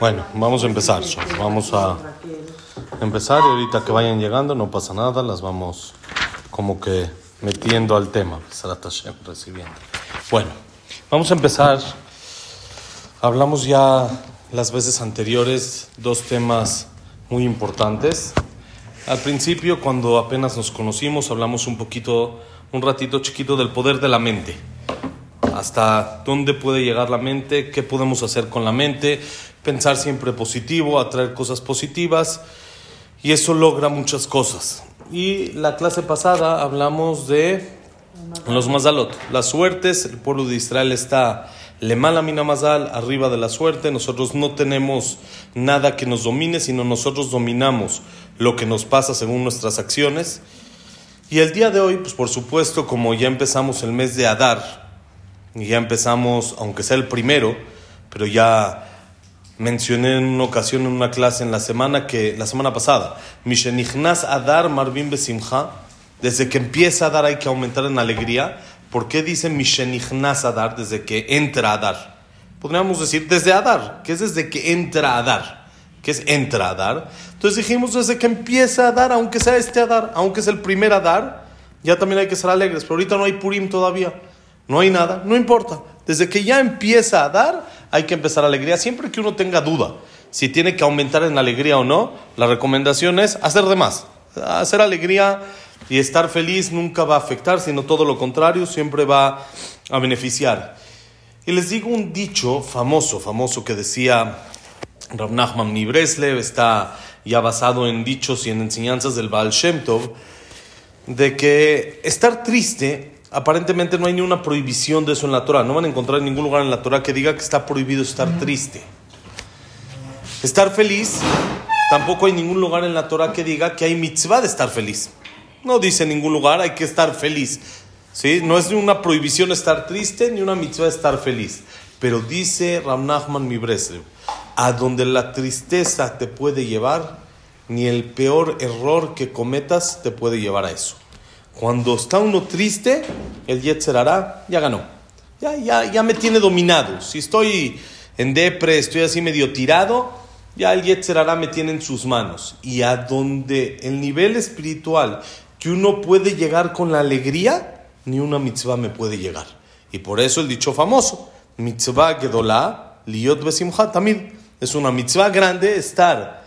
Bueno, vamos a empezar. Vamos a empezar y ahorita que vayan llegando no pasa nada, las vamos como que metiendo al tema. recibiendo. Bueno, vamos a empezar. Hablamos ya las veces anteriores dos temas muy importantes. Al principio, cuando apenas nos conocimos, hablamos un poquito, un ratito chiquito del poder de la mente hasta dónde puede llegar la mente, qué podemos hacer con la mente, pensar siempre positivo, atraer cosas positivas y eso logra muchas cosas. Y la clase pasada hablamos de los mazalot, las suertes, el pueblo de Israel está le mina mazal, arriba de la suerte, nosotros no tenemos nada que nos domine, sino nosotros dominamos lo que nos pasa según nuestras acciones. Y el día de hoy, pues por supuesto, como ya empezamos el mes de Adar, y ya empezamos, aunque sea el primero, pero ya mencioné en una ocasión en una clase en la semana que la semana pasada, Mishenichnas Adar Marvin Besimha, desde que empieza a dar hay que aumentar en alegría. ¿Por qué dice Mishenichnas Adar desde que entra a dar? Podríamos decir desde Adar, que es desde que entra a dar, que es entra a dar. Entonces dijimos desde que empieza a dar, aunque sea este Adar, aunque es el primer Adar, ya también hay que ser alegres, pero ahorita no hay Purim todavía no hay nada, no importa. Desde que ya empieza a dar, hay que empezar alegría. Siempre que uno tenga duda si tiene que aumentar en alegría o no, la recomendación es hacer de más. Hacer alegría y estar feliz nunca va a afectar, sino todo lo contrario, siempre va a beneficiar. Y les digo un dicho famoso, famoso que decía Rav Nachman Nibreslev, está ya basado en dichos y en enseñanzas del Baal Shem Tov, de que estar triste aparentemente no hay ni una prohibición de eso en la Torah. No van a encontrar en ningún lugar en la Torah que diga que está prohibido estar triste. Estar feliz, tampoco hay ningún lugar en la Torah que diga que hay mitzvah de estar feliz. No dice en ningún lugar hay que estar feliz. ¿Sí? No es ni una prohibición estar triste ni una mitzvah estar feliz. Pero dice Ram Nachman Mibreslev, a donde la tristeza te puede llevar, ni el peor error que cometas te puede llevar a eso. Cuando está uno triste, el Yetzer ya ganó. Ya, ya, ya me tiene dominado. Si estoy en depre, estoy así medio tirado, ya el Yetzer me tiene en sus manos. Y a donde el nivel espiritual que uno puede llegar con la alegría, ni una mitzvah me puede llegar. Y por eso el dicho famoso, mitzvah gedolá, liot besimcha tamid. Es una mitzvah grande estar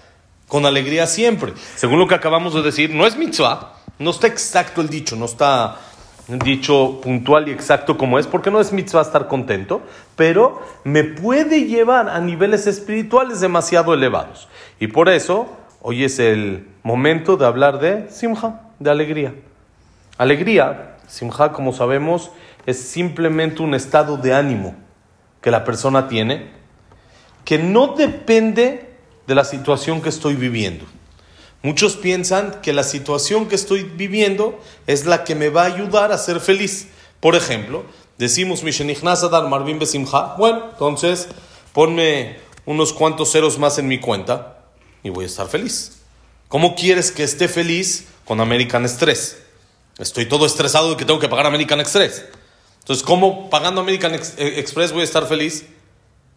con alegría siempre. Según lo que acabamos de decir, no es mitzvah, no está exacto el dicho, no está dicho puntual y exacto como es, porque no es mitzvah estar contento, pero me puede llevar a niveles espirituales demasiado elevados. Y por eso, hoy es el momento de hablar de simja, de alegría. Alegría, simja, como sabemos, es simplemente un estado de ánimo que la persona tiene, que no depende de la situación que estoy viviendo. Muchos piensan que la situación que estoy viviendo es la que me va a ayudar a ser feliz. Por ejemplo, decimos Dar Marvin Besimha, bueno, entonces ponme unos cuantos ceros más en mi cuenta y voy a estar feliz. ¿Cómo quieres que esté feliz con American Express? Estoy todo estresado de que tengo que pagar American Express. Entonces, ¿cómo pagando American eh, Express voy a estar feliz?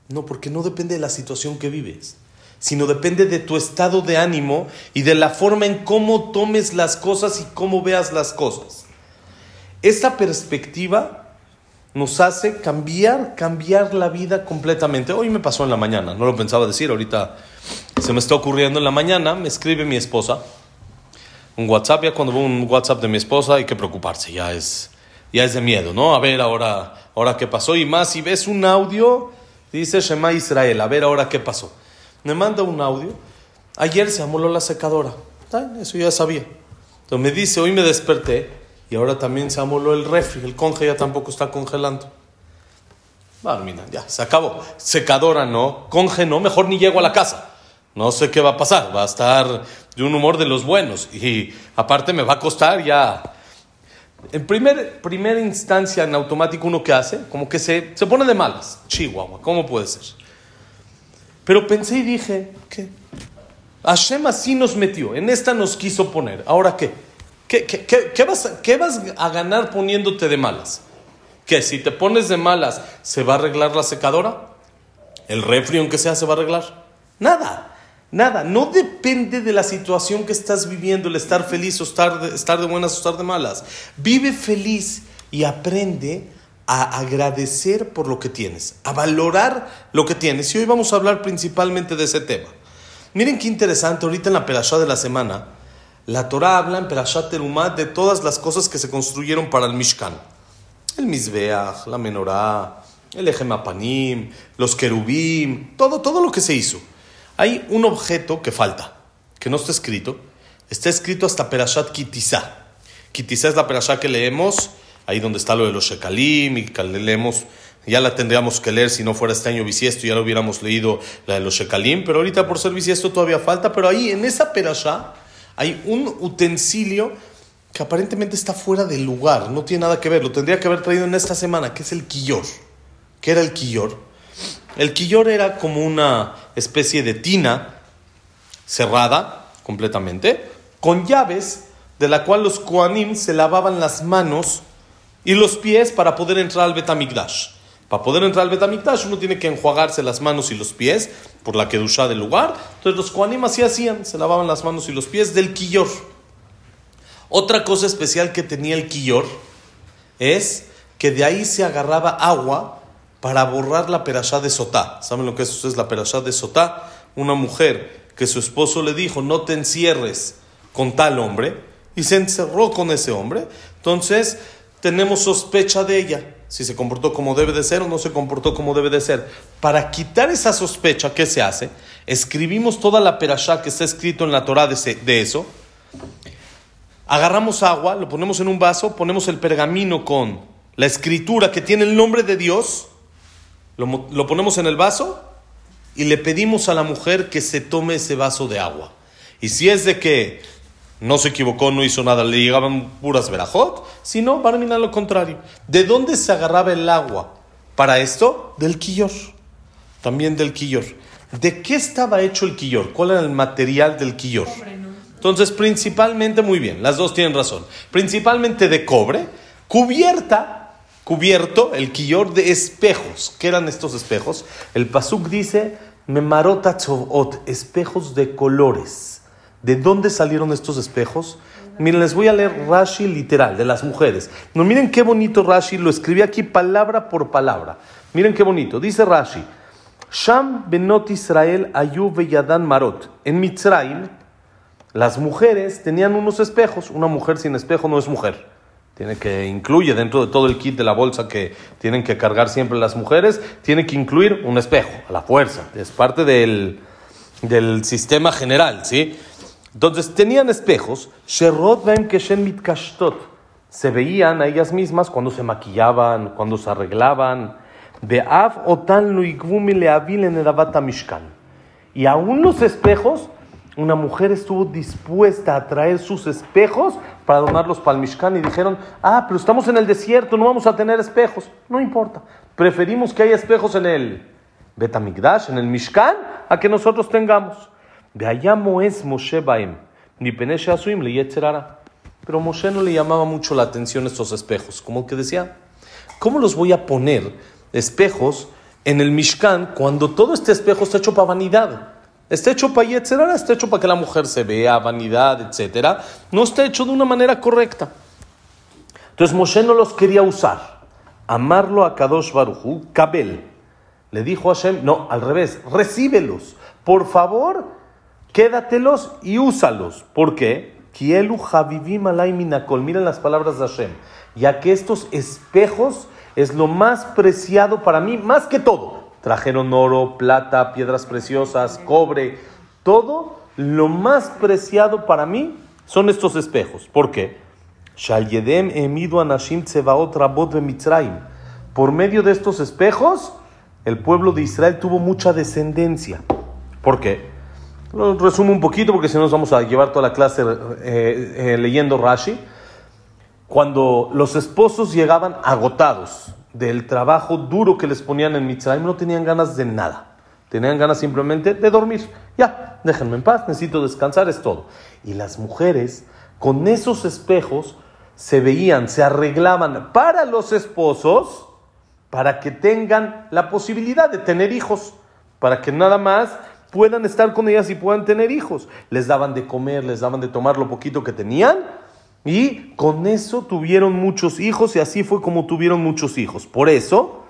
No, porque no depende de la situación que vives sino depende de tu estado de ánimo y de la forma en cómo tomes las cosas y cómo veas las cosas. Esta perspectiva nos hace cambiar, cambiar la vida completamente. Hoy me pasó en la mañana, no lo pensaba decir, ahorita se me está ocurriendo en la mañana, me escribe mi esposa un WhatsApp, ya cuando veo un WhatsApp de mi esposa hay que preocuparse, ya es, ya es de miedo, ¿no? A ver ahora, ahora qué pasó y más, si ves un audio, dice Shema Israel, a ver ahora qué pasó me manda un audio. Ayer se amoló la secadora. Eso ya sabía. Entonces me dice, hoy me desperté y ahora también se amoló el refri. El conge ya tampoco está congelando. Bueno, ya, se acabó. Secadora no, conge no, mejor ni llego a la casa. No sé qué va a pasar. Va a estar de un humor de los buenos. Y aparte me va a costar ya en primer, primera instancia, en automático, uno que hace, como que se, se pone de malas. Chihuahua, ¿cómo puede ser? Pero pensé y dije, ¿qué? Hashem así nos metió, en esta nos quiso poner. ¿Ahora qué? ¿Qué, qué, qué, vas, ¿Qué vas a ganar poniéndote de malas? ¿Que si te pones de malas se va a arreglar la secadora? ¿El refri en que sea se va a arreglar? Nada, nada. No depende de la situación que estás viviendo, el estar feliz o estar de, estar de buenas o estar de malas. Vive feliz y aprende a agradecer por lo que tienes, a valorar lo que tienes. Y hoy vamos a hablar principalmente de ese tema. Miren qué interesante, ahorita en la Perashá de la semana, la Torah habla en Perashat Terumá de todas las cosas que se construyeron para el Mishkan. El Mizbeach, la Menorá, el Ejemapanim, los Kerubim, todo, todo lo que se hizo. Hay un objeto que falta, que no está escrito. Está escrito hasta Perashat Kitizá. Kitizá es la Perashá que leemos, ahí donde está lo de los Shekalim, y que leemos ya la tendríamos que leer si no fuera este año bisiesto, ya lo hubiéramos leído la de los Shekalim, pero ahorita por ser bisiesto todavía falta, pero ahí en esa perashá hay un utensilio que aparentemente está fuera del lugar, no tiene nada que ver, lo tendría que haber traído en esta semana, que es el quillor. ¿Qué era el quillor? El quillor era como una especie de tina cerrada completamente, con llaves de la cual los koanim se lavaban las manos y los pies para poder entrar al Betamigdash. Para poder entrar al Betamikdash uno tiene que enjuagarse las manos y los pies por la kedusha del lugar. Entonces los Koanim así hacían, se lavaban las manos y los pies del quillor. Otra cosa especial que tenía el quillor es que de ahí se agarraba agua para borrar la perashá de Sotá. ¿Saben lo que es, es la perashá de Sotá? Una mujer que su esposo le dijo, no te encierres con tal hombre, y se encerró con ese hombre. Entonces tenemos sospecha de ella si se comportó como debe de ser o no se comportó como debe de ser. Para quitar esa sospecha, ¿qué se hace? Escribimos toda la perashá que está escrito en la Torah de, eso, agarramos agua, lo ponemos en un vaso, ponemos el pergamino con la escritura que tiene el nombre de Dios, lo, lo ponemos en el vaso y le pedimos a la mujer que se tome ese vaso de agua. Y si es de que no se equivocó, no hizo nada, le llegaban puras verajot, sino Barmina lo contrario. ¿De dónde se agarraba el agua para esto? Del quillor, también del quillor. ¿De qué estaba hecho el quillor? ¿Cuál era el material del quillor? Entonces, principalmente, muy bien, las dos tienen razón. Principalmente de cobre, cubierta, cubierto el quillor de espejos. ¿Qué eran estos espejos? El pasuk dice, memarota espejos de colores. ¿De dónde salieron estos espejos? Miren, les voy a leer Rashi literal, de las mujeres. No, miren qué bonito Rashi, lo escribí aquí palabra por palabra. Miren qué bonito. Dice Rashi, Sham benot Israel ayu yadan marot. En Mitzrayim, las mujeres tenían unos espejos. Una mujer sin espejo no es mujer. Tiene que incluye dentro de todo el kit de la bolsa que tienen que cargar siempre las mujeres, tiene que incluir un espejo, a la fuerza. Es parte del, del sistema general, ¿sí? Entonces tenían espejos, se veían a ellas mismas cuando se maquillaban, cuando se arreglaban. Y aún los espejos, una mujer estuvo dispuesta a traer sus espejos para donarlos para el Mishkan y dijeron, ah, pero estamos en el desierto, no vamos a tener espejos. No importa, preferimos que haya espejos en el Betamigdash, en el Mishkan, a que nosotros tengamos. Es Moshe Baem, Pero Moshe no le llamaba mucho la atención estos espejos, como que decía, ¿cómo los voy a poner espejos en el Mishkan cuando todo este espejo está hecho para vanidad? Está hecho para Yetzerara, está hecho para que la mujer se vea, vanidad, etc. No está hecho de una manera correcta. Entonces Moshe no los quería usar. Amarlo a Kadosh Baruchu, Kabel. Le dijo a Hashem, no, al revés, recíbelos. Por favor, quédatelos y úsalos. ¿Por qué? Kielu Miren las palabras de Hashem. Ya que estos espejos es lo más preciado para mí, más que todo. Trajeron oro, plata, piedras preciosas, cobre, todo lo más preciado para mí son estos espejos. ¿Por qué? Por medio de estos espejos, el pueblo de Israel tuvo mucha descendencia. ¿Por qué? Resumo un poquito porque si no nos vamos a llevar toda la clase eh, eh, leyendo Rashi. Cuando los esposos llegaban agotados del trabajo duro que les ponían en Mitzrayim, no tenían ganas de nada. Tenían ganas simplemente de dormir. Ya, déjenme en paz, necesito descansar, es todo. Y las mujeres, con esos espejos, se veían, se arreglaban para los esposos, para que tengan la posibilidad de tener hijos para que nada más puedan estar con ellas y puedan tener hijos. Les daban de comer, les daban de tomar lo poquito que tenían y con eso tuvieron muchos hijos y así fue como tuvieron muchos hijos. Por eso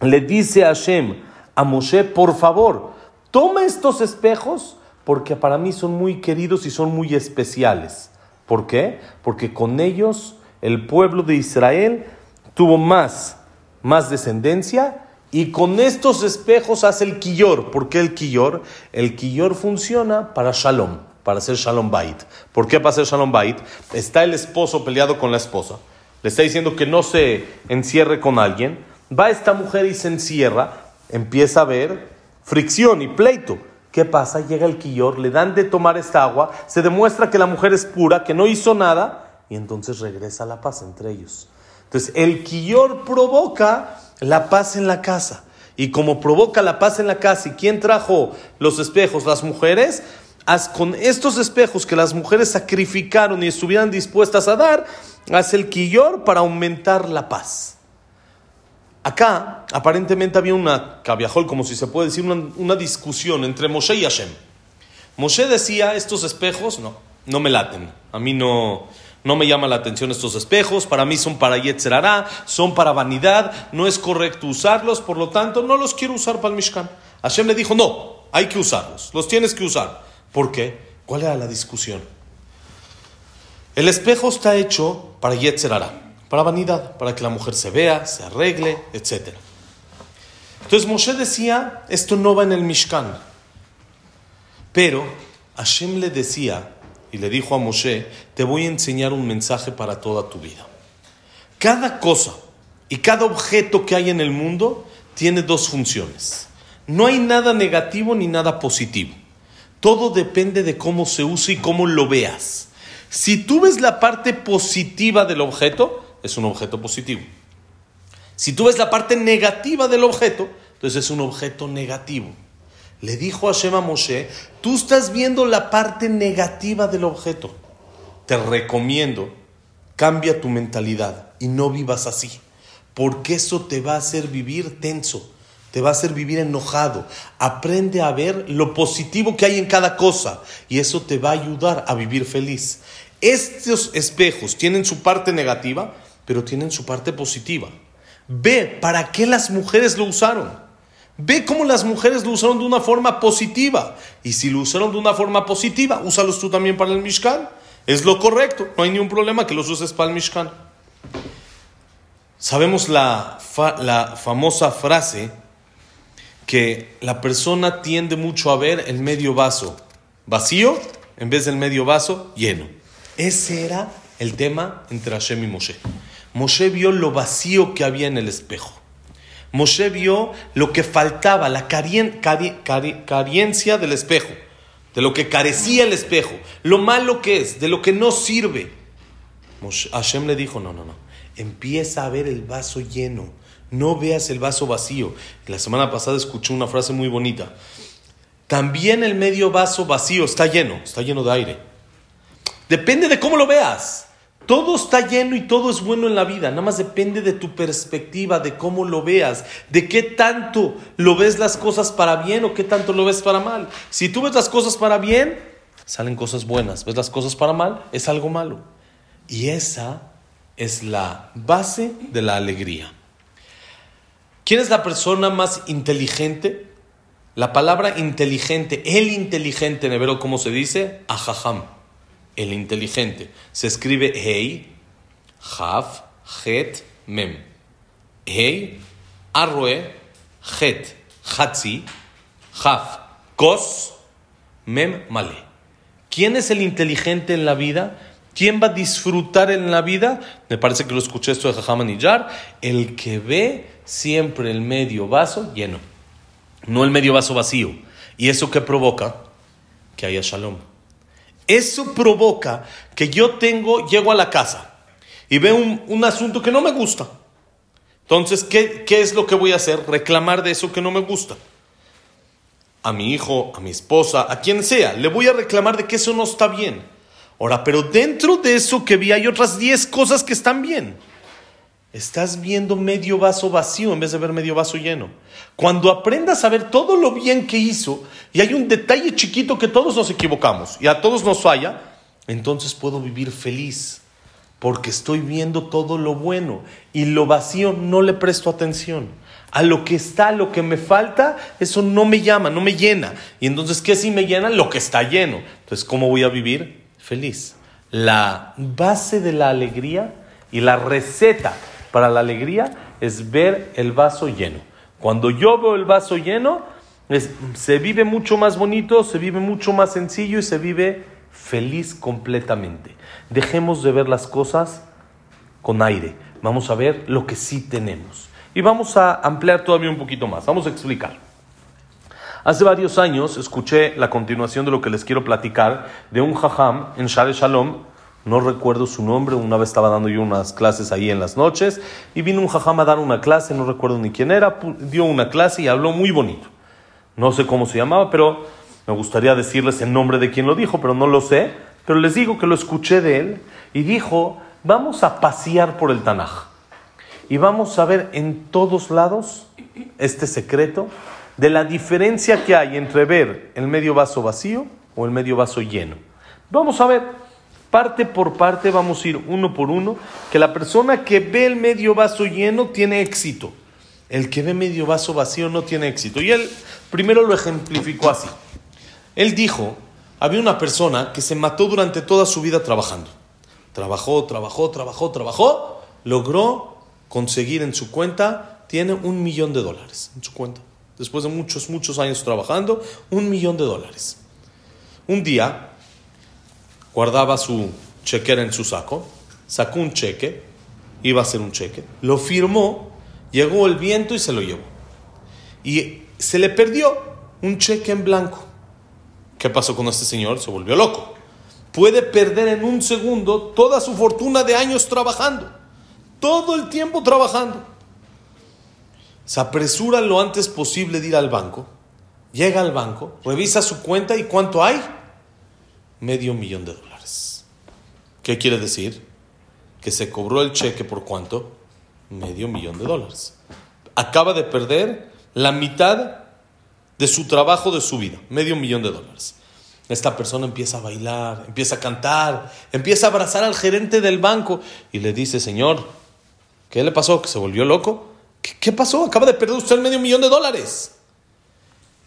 le dice a Hashem, a Moshe, por favor, toma estos espejos porque para mí son muy queridos y son muy especiales. ¿Por qué? Porque con ellos el pueblo de Israel tuvo más, más descendencia y con estos espejos hace el quillor. ¿Por qué el quillor? El quillor funciona para shalom, para hacer shalom bait. ¿Por qué para hacer shalom bait? Está el esposo peleado con la esposa. Le está diciendo que no se encierre con alguien. Va esta mujer y se encierra. Empieza a haber fricción y pleito. ¿Qué pasa? Llega el quillor, le dan de tomar esta agua, se demuestra que la mujer es pura, que no hizo nada, y entonces regresa la paz entre ellos. Entonces, el quillor provoca la paz en la casa. Y como provoca la paz en la casa, ¿y quién trajo los espejos? Las mujeres. Haz con estos espejos que las mujeres sacrificaron y estuvieran dispuestas a dar, haz el quillor para aumentar la paz. Acá, aparentemente había una cabiajol, como si se puede decir, una, una discusión entre Moshe y Hashem. Moshe decía, estos espejos, no, no me laten. A mí no, no me llama la atención estos espejos, para mí son para Yetzerará, son para vanidad, no es correcto usarlos, por lo tanto no los quiero usar para el Mishkan. Hashem le dijo, no, hay que usarlos, los tienes que usar. ¿Por qué? ¿Cuál era la discusión? El espejo está hecho para Yetzerará, para vanidad, para que la mujer se vea, se arregle, etc. Entonces Moshe decía, esto no va en el Mishkan. Pero Hashem le decía, y le dijo a Moshe, te voy a enseñar un mensaje para toda tu vida. Cada cosa y cada objeto que hay en el mundo tiene dos funciones. No hay nada negativo ni nada positivo. Todo depende de cómo se usa y cómo lo veas. Si tú ves la parte positiva del objeto, es un objeto positivo. Si tú ves la parte negativa del objeto, entonces es un objeto negativo. Le dijo a Shema Moshe, tú estás viendo la parte negativa del objeto. Te recomiendo, cambia tu mentalidad y no vivas así, porque eso te va a hacer vivir tenso, te va a hacer vivir enojado. Aprende a ver lo positivo que hay en cada cosa y eso te va a ayudar a vivir feliz. Estos espejos tienen su parte negativa, pero tienen su parte positiva. Ve para qué las mujeres lo usaron. Ve cómo las mujeres lo usaron de una forma positiva. Y si lo usaron de una forma positiva, úsalos tú también para el Mishkan. Es lo correcto. No hay ningún problema que los uses para el Mishkan. Sabemos la, la famosa frase que la persona tiende mucho a ver el medio vaso vacío en vez del medio vaso lleno. Ese era el tema entre Hashem y Moshe. Moshe vio lo vacío que había en el espejo. Moshe vio lo que faltaba, la carencia del espejo, de lo que carecía el espejo, lo malo que es, de lo que no sirve. Hashem le dijo, no, no, no, empieza a ver el vaso lleno, no veas el vaso vacío. La semana pasada escuché una frase muy bonita. También el medio vaso vacío está lleno, está lleno de aire. Depende de cómo lo veas. Todo está lleno y todo es bueno en la vida, nada más depende de tu perspectiva, de cómo lo veas, de qué tanto lo ves las cosas para bien o qué tanto lo ves para mal. Si tú ves las cosas para bien, salen cosas buenas, ves las cosas para mal, es algo malo. Y esa es la base de la alegría. ¿Quién es la persona más inteligente? La palabra inteligente, el inteligente en hebreo, ¿cómo se dice? Ajajam el inteligente. Se escribe Hei, Haf, Het, Mem. Hei, Arroe, Het, Hatzi, Haf, Kos, Mem, Male. ¿Quién es el inteligente en la vida? ¿Quién va a disfrutar en la vida? Me parece que lo escuché esto de Jajamanillar. El que ve siempre el medio vaso lleno, no el medio vaso vacío. ¿Y eso qué provoca? Que haya shalom. Eso provoca que yo tengo, llego a la casa y veo un, asunto que no me gusta. Entonces, ¿qué, ¿qué es lo que voy a hacer? Reclamar de eso que no me gusta. A mi hijo, a mi esposa, a quien sea, le voy a reclamar de que eso no está bien. Ahora, pero dentro de eso que vi hay otras 10 cosas que están bien. Estás viendo medio vaso vacío en vez de ver medio vaso lleno. Cuando aprendas a ver todo lo bien que hizo y hay un detalle chiquito que todos nos equivocamos y a todos nos falla, entonces puedo vivir feliz porque estoy viendo todo lo bueno y lo vacío no le presto atención. A lo que está, lo que me falta, eso no me llama, no me llena. Y entonces, ¿qué si me llena? Lo que está lleno. Entonces, ¿cómo voy a vivir? Feliz. La base de la alegría y la receta para la alegría es ver el vaso lleno. Cuando yo veo el vaso lleno, se vive mucho más bonito, se vive mucho más sencillo y se vive feliz completamente. Dejemos de ver las cosas con aire. Vamos a ver lo que sí tenemos. Y vamos a ampliar todavía un poquito más. Vamos a explicar. Hace varios años escuché la continuación de lo que les quiero platicar de un jajam en Share Shalom no recuerdo su nombre, una vez estaba dando yo unas clases ahí en las noches y vino un jajam a dar una clase, no recuerdo ni quién era, dio una clase y habló muy bonito. No sé cómo se llamaba, pero me gustaría decirles el nombre de quien lo dijo, pero no lo sé. Pero les digo que lo escuché de él y dijo, vamos a pasear por el Tanaj y vamos a ver en todos lados este secreto de la diferencia que hay entre ver el medio vaso vacío o el medio vaso lleno. Vamos a ver parte por parte, vamos a ir uno por uno, que la persona que ve el medio vaso lleno tiene éxito. El que ve medio vaso vacío no tiene éxito. Y él primero lo ejemplificó así. Él dijo, había una persona que se mató durante toda su vida trabajando. Trabajó, trabajó, trabajó, trabajó, logró conseguir en su cuenta, tiene un millón de dólares en su cuenta. Después de muchos, muchos años trabajando, un millón de dólares. Un día guardaba su chequera en su saco, sacó un cheque, iba a hacer un cheque, lo firmó, llegó el viento y se lo llevó. Y se le perdió un cheque en blanco. ¿Qué pasó con este señor? Se volvió loco. Puede perder en un segundo toda su fortuna de años trabajando. Todo el tiempo trabajando. Se apresura lo antes posible de ir al banco. Llega al banco, revisa su cuenta y ¿cuánto hay? Medio millón de dólares. ¿Qué quiere decir? Que se cobró el cheque por cuánto? Medio millón de dólares. Acaba de perder la mitad de su trabajo de su vida, medio millón de dólares. Esta persona empieza a bailar, empieza a cantar, empieza a abrazar al gerente del banco y le dice, Señor, ¿qué le pasó? ¿Que se volvió loco? ¿Qué, pasó? Acaba de perder usted medio millón de dólares.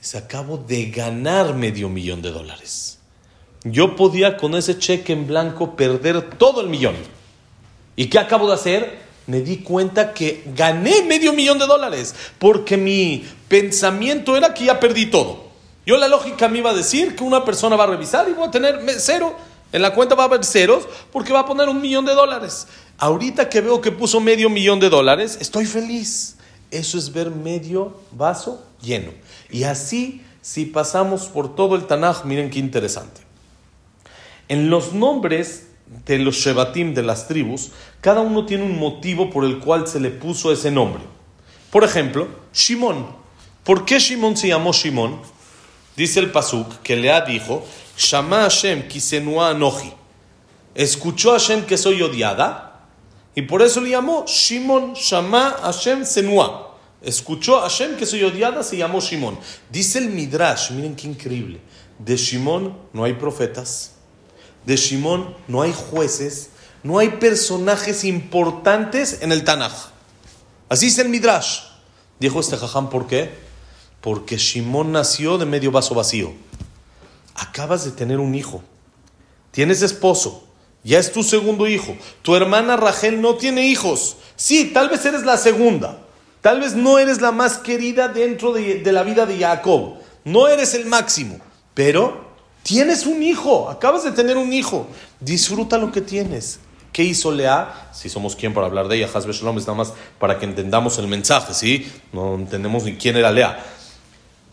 Se acabó de ganar medio millón de dólares. Yo podía con ese cheque en blanco perder todo el millón. ¿Y qué acabo de hacer? Me di cuenta que gané medio millón de dólares porque mi pensamiento era que ya perdí todo. Yo la lógica me iba a decir que una persona va a revisar y voy a tener cero. En la cuenta va a haber ceros porque va a poner un millón de dólares. Ahorita que veo que puso medio millón de dólares, estoy feliz. Eso es ver medio vaso lleno. Y así, si pasamos por todo el Tanaj, miren qué interesante. En los nombres de los Shevatim de las tribus, cada uno tiene un motivo por el cual se le puso ese nombre. Por ejemplo, Shimon. ¿Por qué Shimon se llamó Shimon? Dice el Pasuk que Lea dijo, Shama Hashem kisenua anoji. Escuchó a Hashem que soy odiada y por eso le llamó Shimon Shama Hashem senua. Escuchó a Hashem que soy odiada, se llamó Shimon. Dice el Midrash, miren qué increíble. De Shimon no hay profetas de Shimón no hay jueces, no hay personajes importantes en el Tanaj. Así es el Midrash. Dijo este jajam, ¿por qué? Porque Shimón nació de medio vaso vacío. Acabas de tener un hijo. Tienes esposo. Ya es tu segundo hijo. Tu hermana Rachel no tiene hijos. Sí, tal vez eres la segunda. Tal vez no eres la más querida dentro de, de la vida de Jacob. No eres el máximo. Pero Tienes un hijo, acabas de tener un hijo. Disfruta lo que tienes. ¿Qué hizo Lea? Si somos quien para hablar de ella, Hasbe Shalom es nada más para que entendamos el mensaje, ¿sí? No entendemos ni quién era Lea.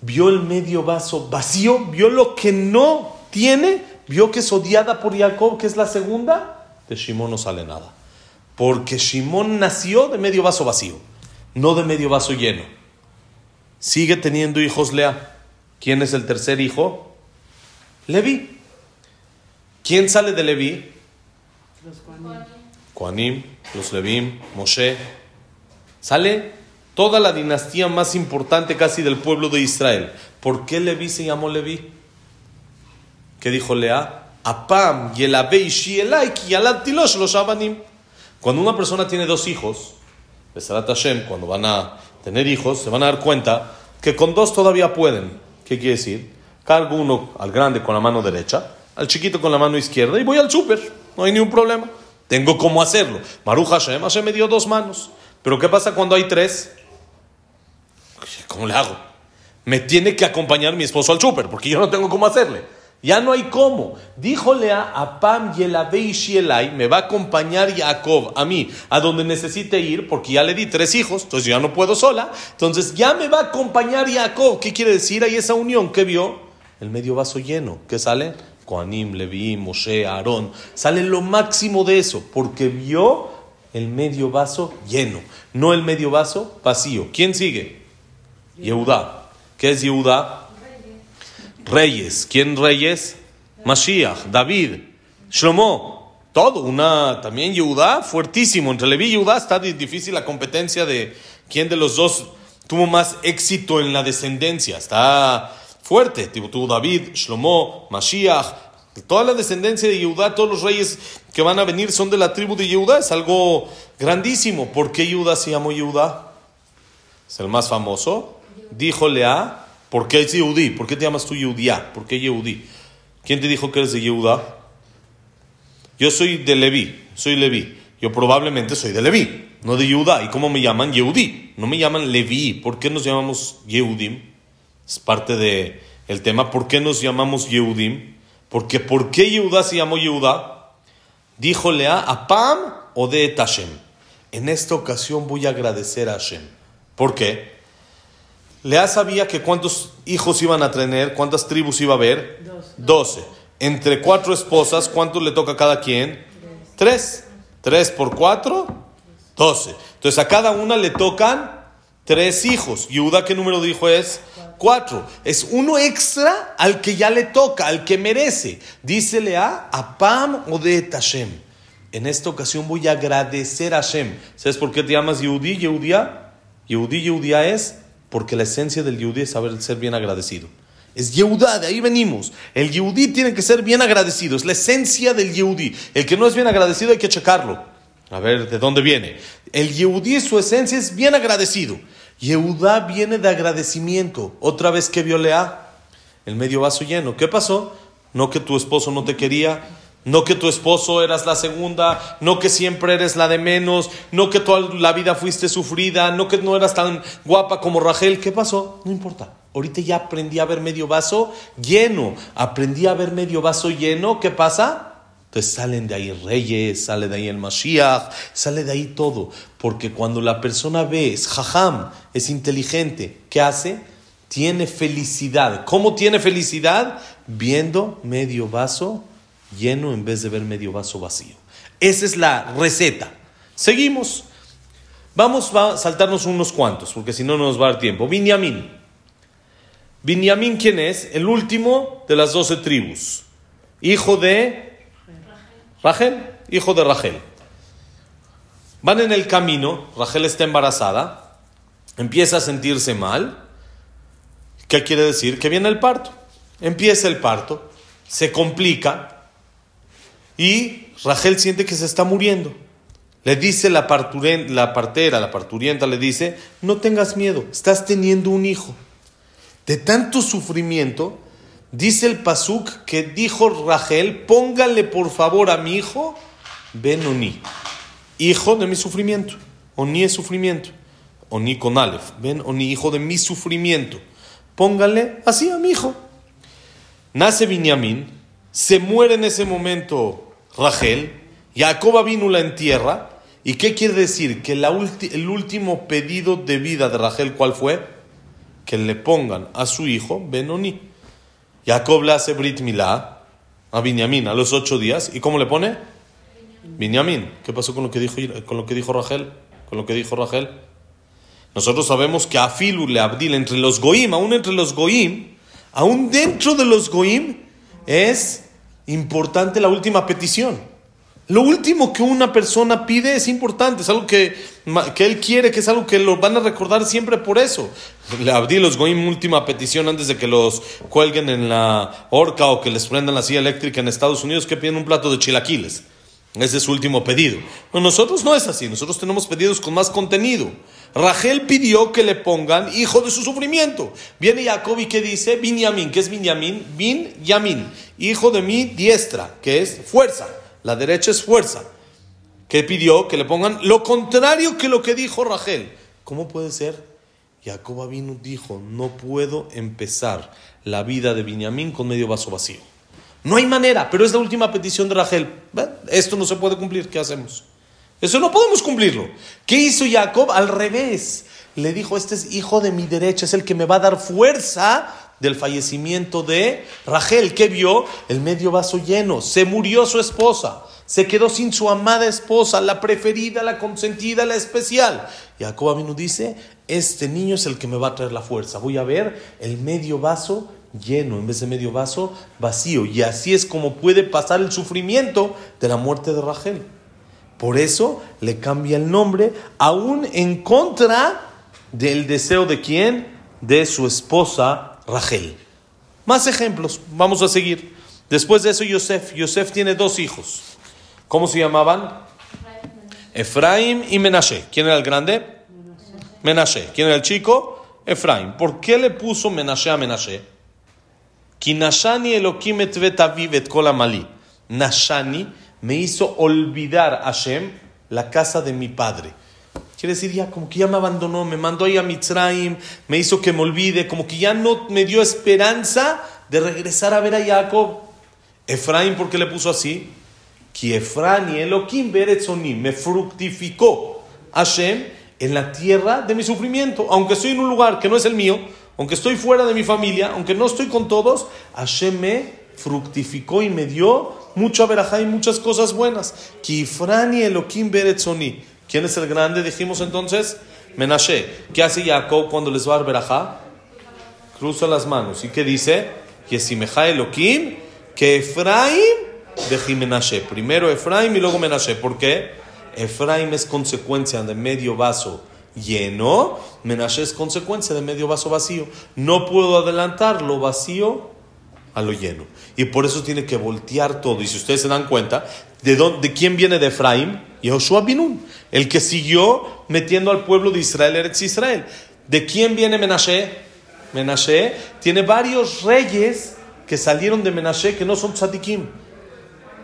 Vio el medio vaso vacío, vio lo que no tiene, vio que es odiada por Jacob, que es la segunda. De Shimón no sale nada. Porque Shimón nació de medio vaso vacío, no de medio vaso lleno. Sigue teniendo hijos Lea. ¿Quién es el tercer hijo? Levi. ¿Quién sale de Levi? Los Koanim. los Levim, Moshe, Sale toda la dinastía más importante casi del pueblo de Israel. ¿Por qué Leví se llamó Leví? ¿Qué dijo Lea? Apam, Yelabei, Shielai, Kialatilosh, los Shabanim. Cuando una persona tiene dos hijos, Besarat Hashem, cuando van a tener hijos, se van a dar cuenta que con dos todavía pueden. ¿Qué quiere decir? Cargo uno al grande con la mano derecha, al chiquito con la mano izquierda y voy al súper. No hay ningún problema. Tengo cómo hacerlo. Maruch Hashem, Hashem me dio dos manos. Pero ¿qué pasa cuando hay tres? ¿Cómo le hago? Me tiene que acompañar mi esposo al súper, porque yo no tengo cómo hacerle. Ya no hay cómo. Díjole a Pam y Shielai, me va a acompañar Jacob a mí, a donde necesite ir, porque ya le di tres hijos, entonces ya no puedo sola. Entonces ya me va a acompañar Jacob. ¿Qué quiere decir ahí esa unión? ¿Qué vio? El medio vaso lleno. ¿Qué sale? Coanim, Levi, Moshe, Aarón. Sale lo máximo de eso, porque vio el medio vaso lleno, no el medio vaso vacío. ¿Quién sigue? Yehudá. ¿Qué es Yehudá? Reyes. ¿Quién reyes? Mashiach, David, Shlomo. Todo, una también Yehudá fuertísimo. Entre Leví y Yehudá está difícil la competencia de quién de los dos tuvo más éxito en la descendencia. Está fuerte. Tuvo David, Shlomo, Mashiach. Toda la descendencia de Yehudá, todos los reyes que van a venir son de la tribu de Yehudá. Es algo grandísimo. ¿Por qué Yehudá se llamó Yehudá? Es el más famoso. Díjole a, ¿por qué es Yehudí? ¿Por qué te llamas tú Yehudía? ¿Por qué Yehudí? ¿Quién te dijo que eres de Yehudá? Yo soy de Leví, soy Leví. Yo probablemente soy de Leví, no de Yehudá. ¿Y cómo me llaman? Yehudí. No me llaman Leví. ¿Por qué nos llamamos Yehudim? Es parte del el tema. ¿Por qué nos llamamos Yehudim? Porque ¿por qué Yehudá se llamó Yehudá? Díjole a Pam o de Hashem. En esta ocasión voy a agradecer a Hashem. ¿Por qué? Lea sabía que cuántos hijos iban a tener, cuántas tribus iba a haber. Doce. Entre cuatro esposas, ¿cuántos le toca a cada quien? Tres. Tres por cuatro, doce. Entonces a cada una le tocan tres hijos. Yehuda, ¿qué número de hijos es? Cuatro. Es uno extra al que ya le toca, al que merece. Dícele a Apam o de Tashem. En esta ocasión voy a agradecer a Hashem. ¿Sabes por qué te llamas Yehudí, Yehudía? Yehudí, Yehudía es porque la esencia del Yehudí es saber ser bien agradecido. Es Yehudá, de ahí venimos. El Yehudí tiene que ser bien agradecido, es la esencia del Yehudí. El que no es bien agradecido hay que checarlo. A ver, ¿de dónde viene? El Yehudí, su esencia es bien agradecido. Yehudá viene de agradecimiento. Otra vez que vio Lea, el medio vaso lleno. ¿Qué pasó? No que tu esposo no te quería, no que tu esposo eras la segunda, no que siempre eres la de menos, no que toda la vida fuiste sufrida, no que no eras tan guapa como Rachel. ¿Qué pasó? No importa. Ahorita ya aprendí a ver medio vaso lleno. Aprendí a ver medio vaso lleno. ¿Qué pasa? Entonces salen de ahí reyes, sale de ahí el Mashiach, sale de ahí todo. Porque cuando la persona ve, es jajam, es inteligente, ¿qué hace? Tiene felicidad. ¿Cómo tiene felicidad? Viendo medio vaso lleno en vez de ver medio vaso vacío. Esa es la receta. Seguimos. Vamos a saltarnos unos cuantos, porque si no nos va a dar tiempo. Binyamin. Binyamin, ¿quién es? El último de las doce tribus. Hijo de Rachel. Hijo de Rachel. Van en el camino, Rachel está embarazada, empieza a sentirse mal. ¿Qué quiere decir? Que viene el parto. Empieza el parto, se complica, y Rachel siente que se está muriendo. Le dice la, la partera, la parturienta, le dice, no tengas miedo, estás teniendo un hijo. De tanto sufrimiento, dice el pasuk que dijo Rachel, póngale por favor a mi hijo Ben hijo de mi sufrimiento. Oni es sufrimiento. Oni con Aleph. Ben Oni, hijo de mi sufrimiento. Póngale así a mi hijo. Nace Binyamin, se muere en ese momento Rachel, Jacob vino la entierra. ¿Y qué quiere decir? Que el último pedido de vida de Rachel, ¿cuál fue? Que le pongan a su hijo Benoni. Jacob le hace Brit Milá a Binyamin a los ocho días. ¿Y cómo le pone? Binyamin. ¿Qué pasó con lo que dijo, con lo que dijo Rachel? Con lo que dijo Rachel. Nosotros sabemos que a Filu le Abdil entre los Goim, aún entre los Goim, aún dentro de los Goim, es importante la última petición. Lo último que una persona pide es importante, es algo que, que él quiere, que es algo que lo van a recordar siempre por eso. Le abrí los Goim última petición antes de que los cuelguen en la horca o que les prendan la silla eléctrica en Estados Unidos, que piden un plato de chilaquiles. Ese es su último pedido. nosotros no es así, nosotros tenemos pedidos con más contenido. Rachel pidió que le pongan hijo de su sufrimiento. Viene Jacob y que dice, Binyamin, ¿qué es Binyamin? Bin Yamin, hijo de mi diestra, que es fuerza. La derecha es fuerza. Que pidió que le pongan lo contrario que lo que dijo Rachel. ¿Cómo puede ser? Jacob vino dijo, no puedo empezar la vida de Binyamin con medio vaso vacío. No hay manera, pero es la última petición de Rachel. Esto no se puede cumplir, ¿qué hacemos? Eso no podemos cumplirlo. ¿Qué hizo Jacob? Al revés. Le dijo, este es hijo de mi derecha, es el que me va a dar fuerza del fallecimiento de Rachel. ¿Qué vio? El medio vaso lleno. Se murió su esposa. Se quedó sin su amada esposa, la preferida, la consentida, la especial. Jacob vino dice, este niño es el que me va a traer la fuerza. Voy a ver el medio vaso lleno en vez de medio vaso vacío. Y así es como puede pasar el sufrimiento de la muerte de Rachel. Por eso le cambia el nombre, aún en contra del deseo de quién? De su esposa Rachel. Más ejemplos, vamos a seguir. Después de eso, Yosef. Yosef tiene dos hijos. ¿Cómo se llamaban? Efraim y Menashe. ¿Quién era el grande? Menashe. ¿Quién era el chico? Efraim. ¿Por qué le puso Menashe a Menashe? Kinashani Elohim et kol Nashani me hizo olvidar a Hashem la casa de mi padre. Quiere decir, ya como que ya me abandonó, me mandó ahí a Mitzrayim, me hizo que me olvide, como que ya no me dio esperanza de regresar a ver a Jacob. Efraín, ¿por qué le puso así? Que Efraín Elohim Beretzonim me fructificó Hashem en la tierra de mi sufrimiento, aunque estoy en un lugar que no es el mío, aunque estoy fuera de mi familia, aunque no estoy con todos, Hashem me fructificó y me dio mucha verajá y muchas cosas buenas. Kifrani Elohim Beretzoni. ¿Quién es el grande? Dijimos entonces, Menashe. ¿Qué hace Jacob cuando les va a dar? Cruza las manos. ¿Y qué dice? Yesimeja Elohim, que Efraim de Menashe. Primero Efraim y luego Menashe. ¿Por qué? Efraim es consecuencia de medio vaso lleno, Menashe es consecuencia de medio vaso vacío. No puedo adelantar lo vacío a lo lleno. Y por eso tiene que voltear todo. Y si ustedes se dan cuenta, ¿de, dónde, de quién viene de Efraín? Joshua Binun, el que siguió metiendo al pueblo de Israel, Eretz Israel. ¿De quién viene Menashe? Menashe tiene varios reyes que salieron de Menashe que no son tzadikim.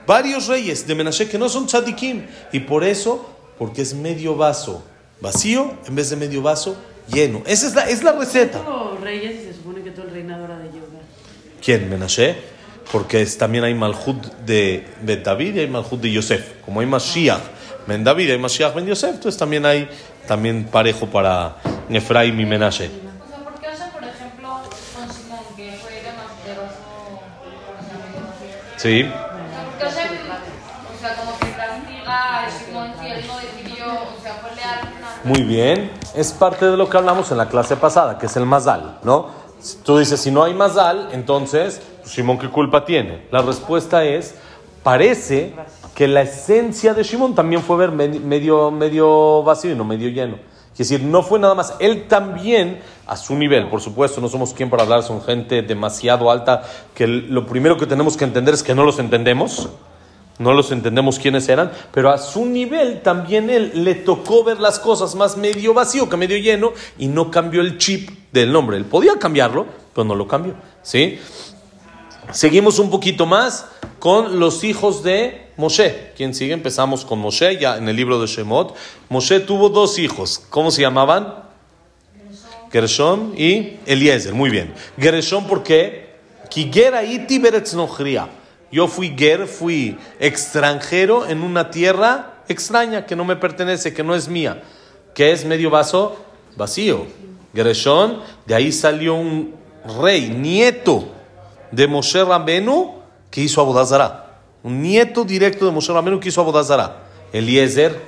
Varios reyes de Menashe que no son tzadikim. Y por eso, porque es medio vaso vacío en vez de medio vaso lleno. Esa es la, es la receta. reyes y se supone que todo el reinado era de ¿Quién? Menashe. Porque es, también hay Malhud de Bet David y hay Malhud de Yosef. Como hay Mashiach Ben David hay Mashiach Ben Yosef, entonces también hay también parejo para Efraim y Menashe. ¿por qué por ejemplo, con Simón, que fue. Sí. O sea, como que castiga a Simón si él no decidió, o sea, fue leal. Muy bien, es parte de lo que hablamos en la clase pasada, que es el Mazal, ¿no? Tú dices, si no hay Mazal, entonces, Simón, ¿qué culpa tiene? La respuesta es, parece que la esencia de Simón también fue ver medio, medio vacío y no medio lleno. Es decir, no fue nada más, él también, a su nivel, por supuesto, no somos quien para hablar, son gente demasiado alta, que lo primero que tenemos que entender es que no los entendemos no los entendemos quiénes eran, pero a su nivel también él le tocó ver las cosas más medio vacío que medio lleno y no cambió el chip del nombre. Él podía cambiarlo, pero no lo cambió. ¿sí? Seguimos un poquito más con los hijos de Moshe. ¿Quién sigue? Empezamos con Moshe, ya en el libro de Shemot. Moshe tuvo dos hijos. ¿Cómo se llamaban? Gershon y Eliezer. Muy bien. Gershon, ¿por qué? Yo fui ger, fui extranjero en una tierra extraña que no me pertenece, que no es mía, que es medio vaso vacío. Gereshon, de ahí salió un rey, nieto de Moshe Rabenu que hizo Abodazara. Un nieto directo de Moshe Rabenu que hizo Abodazara. Eliezer,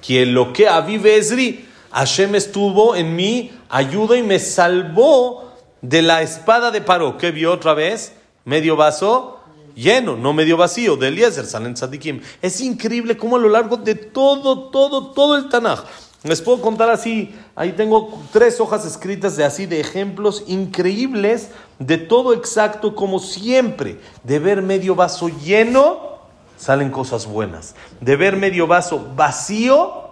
quien lo que vive Ezri, Hashem estuvo en mi ayuda y me salvó de la espada de Paro. ¿Qué vio otra vez? Medio vaso lleno, no medio vacío, de Eliezer, salen tzadikim. Es increíble cómo a lo largo de todo, todo, todo el Tanaj, les puedo contar así, ahí tengo tres hojas escritas de así, de ejemplos increíbles, de todo exacto, como siempre, de ver medio vaso lleno, salen cosas buenas. De ver medio vaso vacío,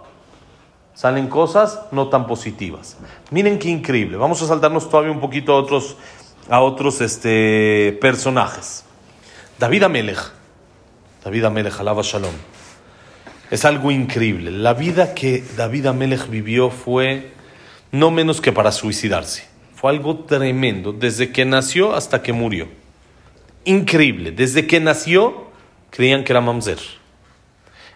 salen cosas no tan positivas. Miren qué increíble. Vamos a saltarnos todavía un poquito a otros, a otros este, personajes. David Amelech. David Amelech, alaba Shalom. Es algo increíble. La vida que David Amelech vivió fue no menos que para suicidarse. Fue algo tremendo, desde que nació hasta que murió. Increíble. Desde que nació, creían que era mamzer.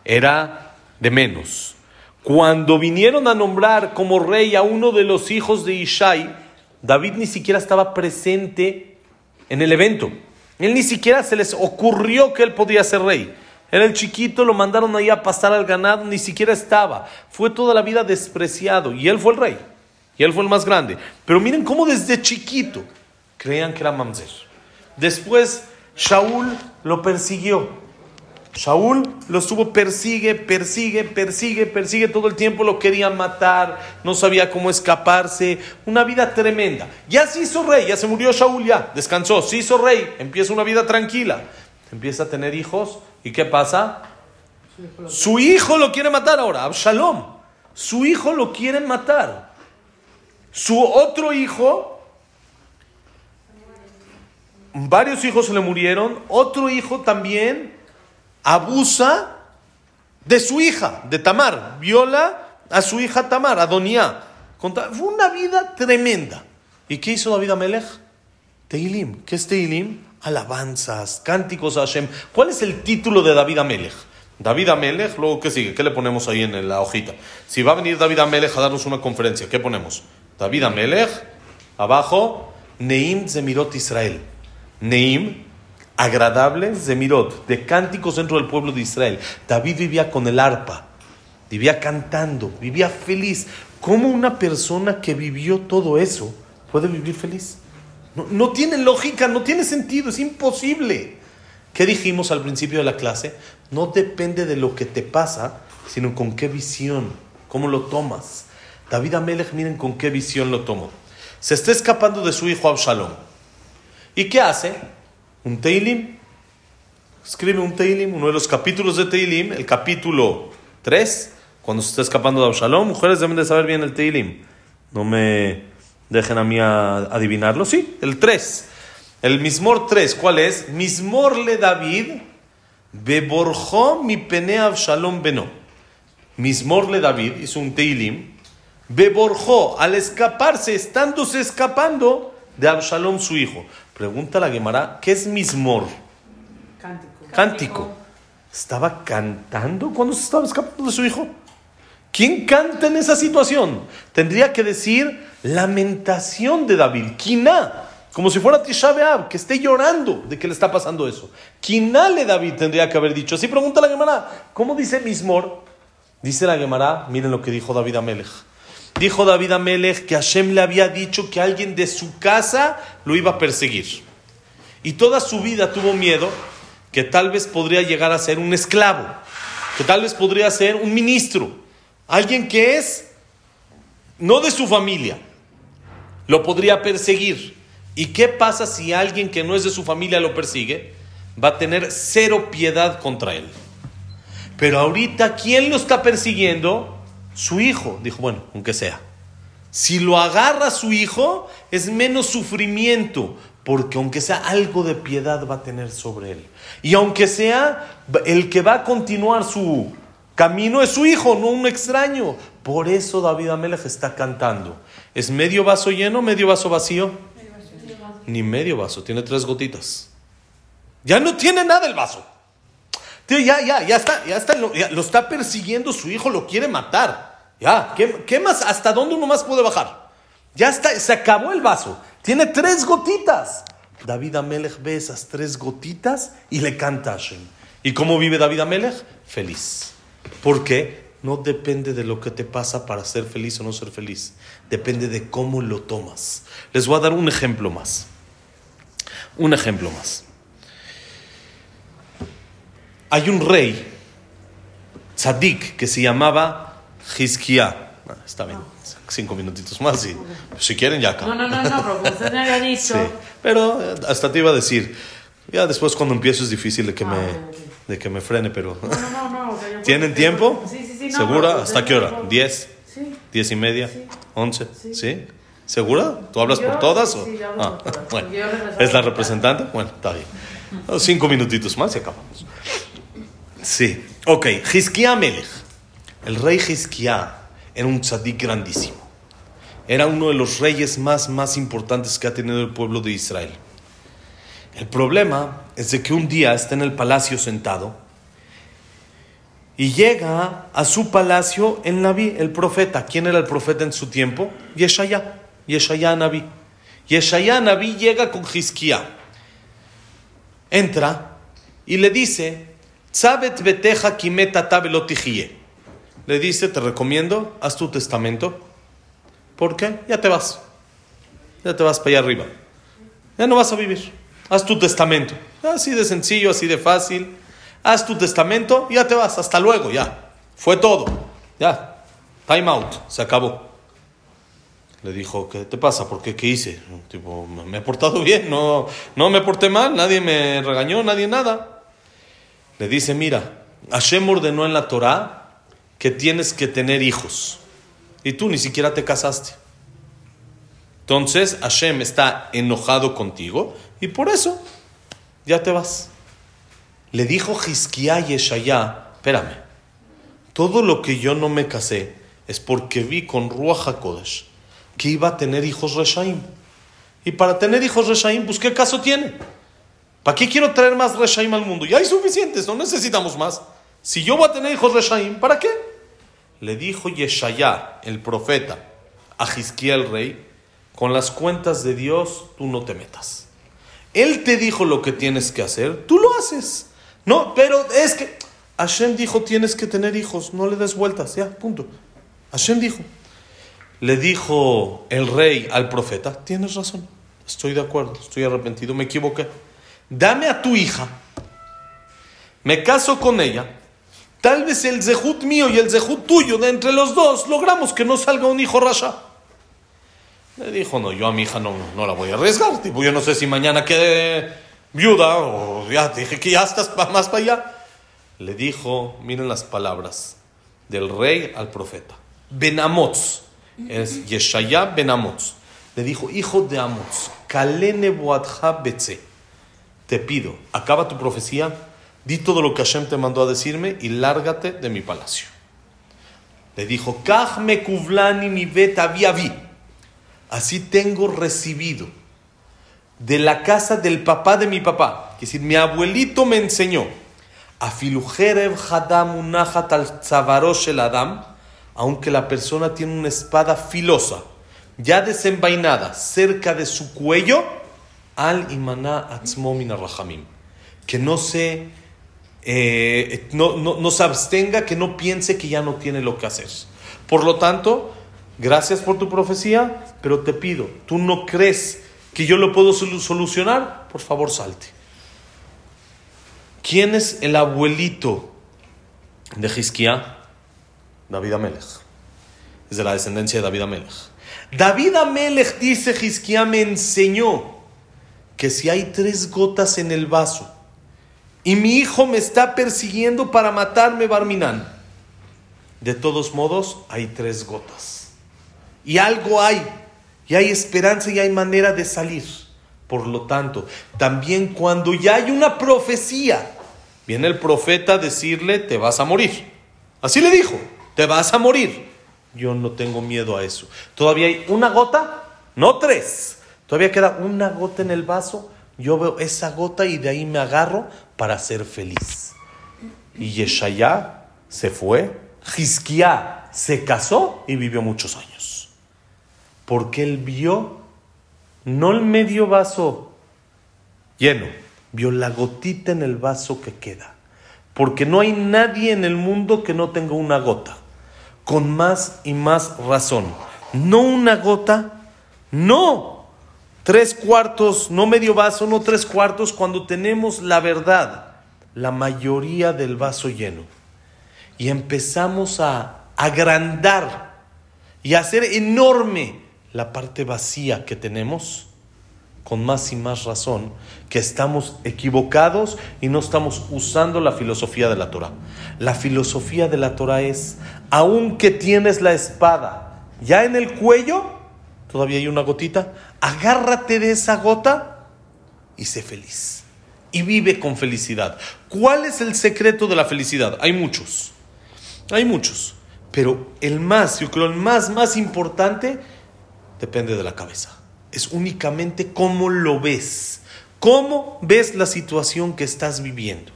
Era de menos. Cuando vinieron a nombrar como rey a uno de los hijos de Ishai, David ni siquiera estaba presente en el evento. Él ni siquiera se les ocurrió que él podía ser rey. Era el chiquito, lo mandaron ahí a pastar al ganado, ni siquiera estaba. Fue toda la vida despreciado y él fue el rey. Y él fue el más grande. Pero miren cómo desde chiquito creían que era mamzer. Después Shaul lo persiguió. Shaul lo estuvo, persigue, persigue, persigue, persigue todo el tiempo, lo quería matar, no sabía cómo escaparse, una vida tremenda. Ya se hizo rey, ya se murió Shaul, ya descansó, se hizo rey, empieza una vida tranquila, empieza a tener hijos, ¿y qué pasa? Su hijo lo quiere matar ahora, Absalom, su hijo lo quiere matar. Su otro hijo, varios hijos se le murieron, otro hijo también abusa de su hija, de Tamar, viola a su hija Tamar, Adonía. Fue una vida tremenda. ¿Y qué hizo David Amelech? Teilim. ¿Qué es Teilim? Alabanzas, cánticos a Hashem. ¿Cuál es el título de David Amelech? David Amelech, luego ¿qué sigue? ¿Qué le ponemos ahí en la hojita? Si va a venir David Amelech a darnos una conferencia, ¿qué ponemos? David Amelech, abajo, Neim Zemirot Israel. Neim, agradable, Zemirot, de cánticos dentro del pueblo de Israel. David vivía con el arpa, vivía cantando, vivía feliz. ¿Cómo una persona que vivió todo eso puede vivir feliz? No, tiene lógica, no tiene sentido, es imposible. ¿Qué dijimos al principio de la clase? No depende de lo que te pasa, sino con qué visión, cómo lo tomas. David Amelech, miren con qué visión lo tomó. Se está escapando de su hijo Absalom. ¿Y qué hace? Un Teilim. Escribe un Teilim, uno de los capítulos de Teilim, el capítulo 3, cuando se está escapando de Absalom. Mujeres deben de saber bien el Teilim. No me dejen a mí a adivinarlo. Sí, el 3. El Mismor 3, ¿cuál es? Mismor le David, beborjó mi pene Absalom beno. Mismor le David hizo un Teilim, beborjó al escaparse, estándose escapando de Absalom su hijo. Pregunta la Gemara, ¿qué es Mismor? Cántico. Cántico. ¿Estaba cantando cuando se estaba escapando de su hijo? ¿Quién canta en esa situación? Tendría que decir lamentación de David, Kiná, como si fuera Tisha que esté llorando de que le está pasando eso. Kiná le David tendría que haber dicho. Así pregunta la Gemara, ¿cómo dice Mismor? Dice la Gemara, miren lo que dijo David Amelech. Dijo David Amelech que Hashem le había dicho que alguien de su casa lo iba a perseguir. Y toda su vida tuvo miedo que tal vez podría llegar a ser un esclavo, que tal vez podría ser un ministro, alguien que es no de su familia, lo podría perseguir. ¿Y qué pasa si alguien que no es de su familia lo persigue? Va a tener cero piedad contra él. Pero ahorita, ¿quién lo está persiguiendo? Su hijo. Dijo, bueno, aunque sea. Si lo agarra su hijo, es menos sufrimiento, porque aunque sea algo de piedad va a tener sobre él. Y aunque sea el que va a continuar su camino es su hijo, no un extraño. Por eso David Amelech está cantando. ¿Es medio vaso lleno, medio vaso vacío? Ni medio vaso, tiene tres gotitas. Ya no tiene nada el vaso. Tío, ya, ya, ya está, ya está, lo, está persiguiendo su hijo, lo quiere matar. Ya, ¿qué, ¿qué, más? ¿Hasta dónde uno más puede bajar? Ya está, se acabó el vaso. Tiene tres gotitas. David Amelech ve esas tres gotitas y le canta a Hashem. ¿Y cómo vive David Amelech? Feliz. ¿Por qué? No depende de lo que te pasa para ser feliz o no ser feliz. Depende de cómo lo tomas. Les voy a dar un ejemplo más. Un ejemplo más. hay un rey, tzadik, que se llamaba Hizkiah. Ah, está bien, cinco minutitos más. Y, si quieren, ya acabo. No, no, no, no, pero como usted me había dicho. Sí, pero eh, hasta te iba a decir, ya después cuando empiezo es difícil de que, Ah, me, de que me frene, pero... No, no, no, no. o sea, ¿Tienen tiempo? Sí, no, ¿Segura? ¿Hasta qué hora? ¿Diez? Sí. ¿Diez y media? Sí. ¿Once? Sí. ¿Sí? ¿Segura? ¿Tú hablas Yo- por todas? O? sí, yo hablo Ah, por todas. bueno, Yo ¿es la representante? Bueno, está bien. Cinco minutitos más y acabamos. Sí. Ok, Hizkiah Melech. El rey Hizkiah era un tzadik grandísimo. Era uno de los reyes más, más importantes que ha tenido el pueblo de Israel. El problema es de que un día está en el palacio sentado y llega a su palacio el Naví, el profeta. ¿Quién era el profeta en su tiempo? Yeshaya, Yeshaya Naví. Yeshaya Naví llega con Hizkiah. Entra y le dice, "Tzabet beteja kimet tabelotijie. Le dice, te recomiendo, haz tu testamento. ¿Por qué? Ya te vas. Ya te vas para allá arriba. Ya no vas a vivir. Haz tu testamento. Así de sencillo, así de fácil. Haz tu testamento y ya te vas. Hasta luego, ya. Fue todo. Ya. Time out. Se acabó. Le dijo, ¿qué te pasa? ¿Por qué? ¿Qué hice? Tipo, me he portado bien, no, no me porté mal, nadie me regañó, nadie nada. Le dice, mira, Hashem ordenó en la Torah que tienes que tener hijos. Y tú ni siquiera te casaste. Entonces Hashem está enojado contigo y por eso ya te vas. Le dijo Hizkiah y espérame, todo lo que yo no me casé es porque vi con Ruach HaKodesh que iba a tener hijos Reshaim. Y para tener hijos Reshaim, pues ¿qué caso tiene? ¿Para qué quiero traer más Reshaim al mundo? Ya hay suficientes, no necesitamos más. Si yo voy a tener hijos Reshaim, ¿para qué? Le dijo Yeshaya, el profeta, a Hizkiah el rey, con las cuentas de Dios tú no te metas. Él te dijo lo que tienes que hacer, tú lo haces. No, pero es que Hashem dijo tienes que tener hijos, no le des vueltas, ya, punto. Hashem dijo. Le dijo el rey al profeta, tienes razón, estoy de acuerdo, estoy arrepentido, me equivoqué. Dame a tu hija, me caso con ella, tal vez el zehut mío y el zehut tuyo, de entre los dos, logramos que no salga un hijo rasha. Le dijo, no, yo a mi hija no, no la voy a arriesgar, tipo, yo no sé si mañana quede viuda o ya dije que ya estás más para allá. Le dijo, miren las palabras del rey al profeta. Ben Amotz, es Yeshaya Ben Amotz. Le dijo, hijo de Amotz. Te pido, acaba tu profecía, di todo lo que Hashem te mandó a decirme y lárgate de mi palacio. Le dijo, Kach me kuvlani mi bet. Así tengo recibido de la casa del papá de mi papá. Es decir, mi abuelito me enseñó. Afilujerev hadam unachat al el adam. Aunque la persona tiene una espada filosa, ya desenvainada, cerca de su cuello, al imaná. Que no se, eh, no, no- no se abstenga, que no piense que ya no tiene lo que hacer. Por lo tanto, gracias por tu profecía, pero te pido, ¿tú no crees que yo lo puedo solu- solucionar? Por favor, salte. ¿Quién es el abuelito de Hizkiah? David Amelech. Es de la descendencia de David Amelech. David Amelech dice, Hizkiah me enseñó que si hay tres gotas en el vaso y mi hijo me está persiguiendo para matarme, Barminán, de todos modos hay tres gotas. Y algo hay, y hay esperanza y hay manera de salir. Por lo tanto, también cuando ya hay una profecía, viene el profeta a decirle, te vas a morir. Así le dijo, te vas a morir. Yo no tengo miedo a eso. Todavía hay una gota, no tres. Todavía queda una gota en el vaso. Yo veo esa gota y de ahí me agarro para ser feliz. Y Yeshaya se fue, Hizkiah se casó y vivió muchos años. Porque él vio no el medio vaso lleno, vio la gotita en el vaso que queda. Porque no hay nadie en el mundo que no tenga una gota. Con más y más razón. No una gota, no tres cuartos, no medio vaso, no tres cuartos, cuando tenemos la verdad, la mayoría del vaso lleno y empezamos a agrandar y a hacer enorme la parte vacía que tenemos, con más y más razón que estamos equivocados y no estamos usando la filosofía de la Torah. La filosofía de la Torah es, aunque tienes la espada ya en el cuello, todavía hay una gotita, agárrate de esa gota y sé feliz. Y vive con felicidad. ¿Cuál es el secreto de la felicidad? Hay muchos. Hay muchos. Pero el más, yo creo, el más, más importante, depende de la cabeza es únicamente cómo lo ves, cómo ves la situación que estás viviendo.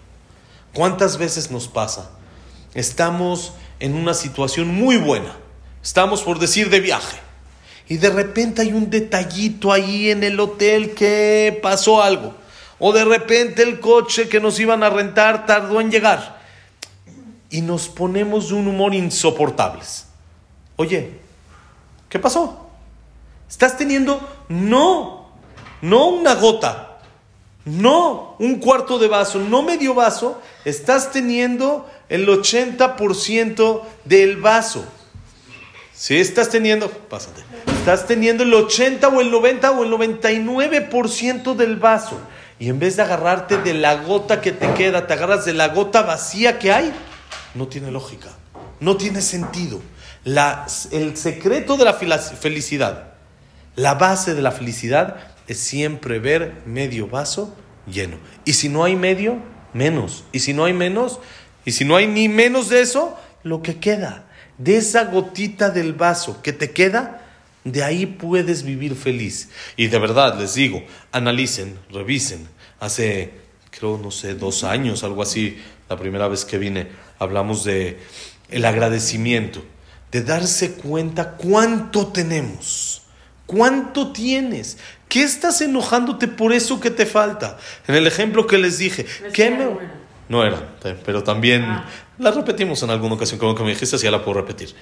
¿Cuántas veces nos pasa? Estamos en una situación muy buena, estamos por decir de viaje, y de repente hay un detallito ahí en el hotel que pasó algo, o de repente el coche que nos iban a rentar tardó en llegar, y nos ponemos de un humor insoportables. Oye, ¿qué pasó? Estás teniendo, no, no una gota, no un cuarto de vaso, no medio vaso, estás teniendo el 80% del vaso. Si estás teniendo, pásate, estás teniendo el 80 o el 90 o el 99% del vaso. Y en vez de agarrarte de la gota que te queda, te agarras de la gota vacía que hay, no tiene lógica, no tiene sentido. La, el secreto de la felicidad la base de la felicidad es siempre ver medio vaso lleno. Y si no hay medio, menos. Y si no hay menos, y si no hay ni menos de eso, lo que queda, de esa gotita del vaso que te queda, de ahí puedes vivir feliz. Y de verdad les digo, analicen, revisen. Hace, creo, no sé, dos años, algo así, la primera vez que vine, hablamos de el agradecimiento, de darse cuenta cuánto tenemos ¿Cuánto tienes? ¿Qué estás enojándote por eso que te falta? En el ejemplo que les dije, ¿qué me... No era, pero también ah. la repetimos en alguna ocasión, como que me dijiste, ya la puedo repetir.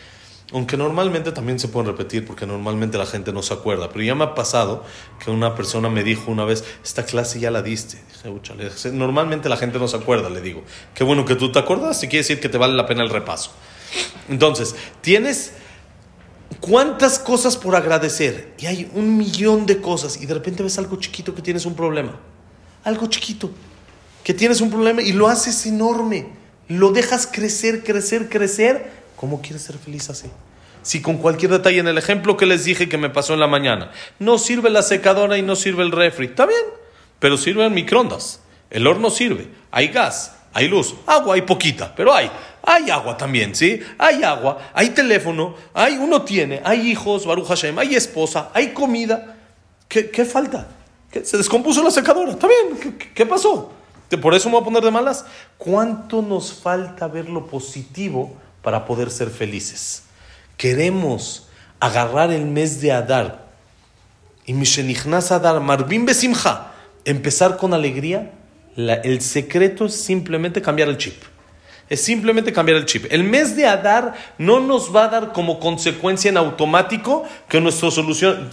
Aunque normalmente también se pueden repetir porque normalmente la gente no se acuerda. Pero ya me ha pasado que una persona me dijo una vez, esta clase ya la diste. Dije, normalmente la gente no se acuerda, le digo. Qué bueno que tú te acuerdas y quiere decir que te vale la pena el repaso. Entonces, tienes ¿Cuántas cosas por agradecer? Y hay un millón de cosas y de repente ves algo chiquito que tienes un problema. Algo chiquito que tienes un problema y lo haces enorme. Lo dejas crecer, crecer, crecer. ¿Cómo quieres ser feliz así? Si con cualquier detalle en el ejemplo que les dije que me pasó en la mañana, no sirve la secadora y no sirve el refri, está bien, pero sirve el microondas. El horno sirve, hay gas, hay luz, agua hay poquita, pero hay. Hay agua también, ¿sí? Hay agua, hay teléfono, hay, uno tiene, hay hijos, Baruch Hashem, hay esposa, hay comida. ¿Qué, qué falta? Se descompuso la secadora, ¿está bien? ¿Qué, qué pasó? ¿Por eso me voy a poner de malas? ¿Cuánto nos falta ver lo positivo para poder ser felices? Queremos agarrar el mes de Adar y Mishenichnas Adar, Marbim Besimcha, empezar con alegría el secreto es simplemente cambiar el chip. Es simplemente cambiar el chip. El mes de Adar no nos va a dar como consecuencia en automático que,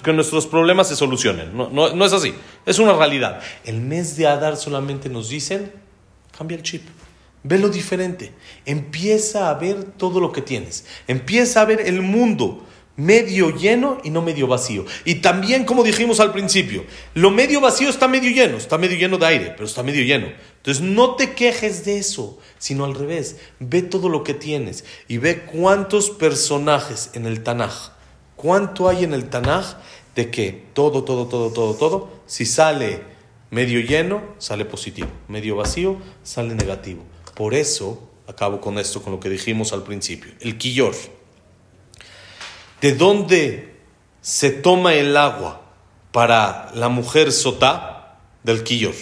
que nuestros problemas se solucionen. No, no, es así. Es una realidad. El mes de Adar solamente nos dicen, cambia el chip. Ve lo diferente. Empieza a ver todo lo que tienes. Empieza a ver el mundo medio lleno y no medio vacío. Y también, como dijimos al principio, lo medio vacío está medio lleno, está medio lleno de aire, pero está medio lleno. Entonces no te quejes de eso, sino al revés, ve todo lo que tienes y ve cuántos personajes en el Tanaj, cuánto hay en el Tanaj de que todo, todo, todo, todo, todo, si sale medio lleno, sale positivo, medio vacío, sale negativo. Por eso, acabo con esto, con lo que dijimos al principio, el quillor ¿De dónde se toma el agua para la mujer sotá? Del quillor.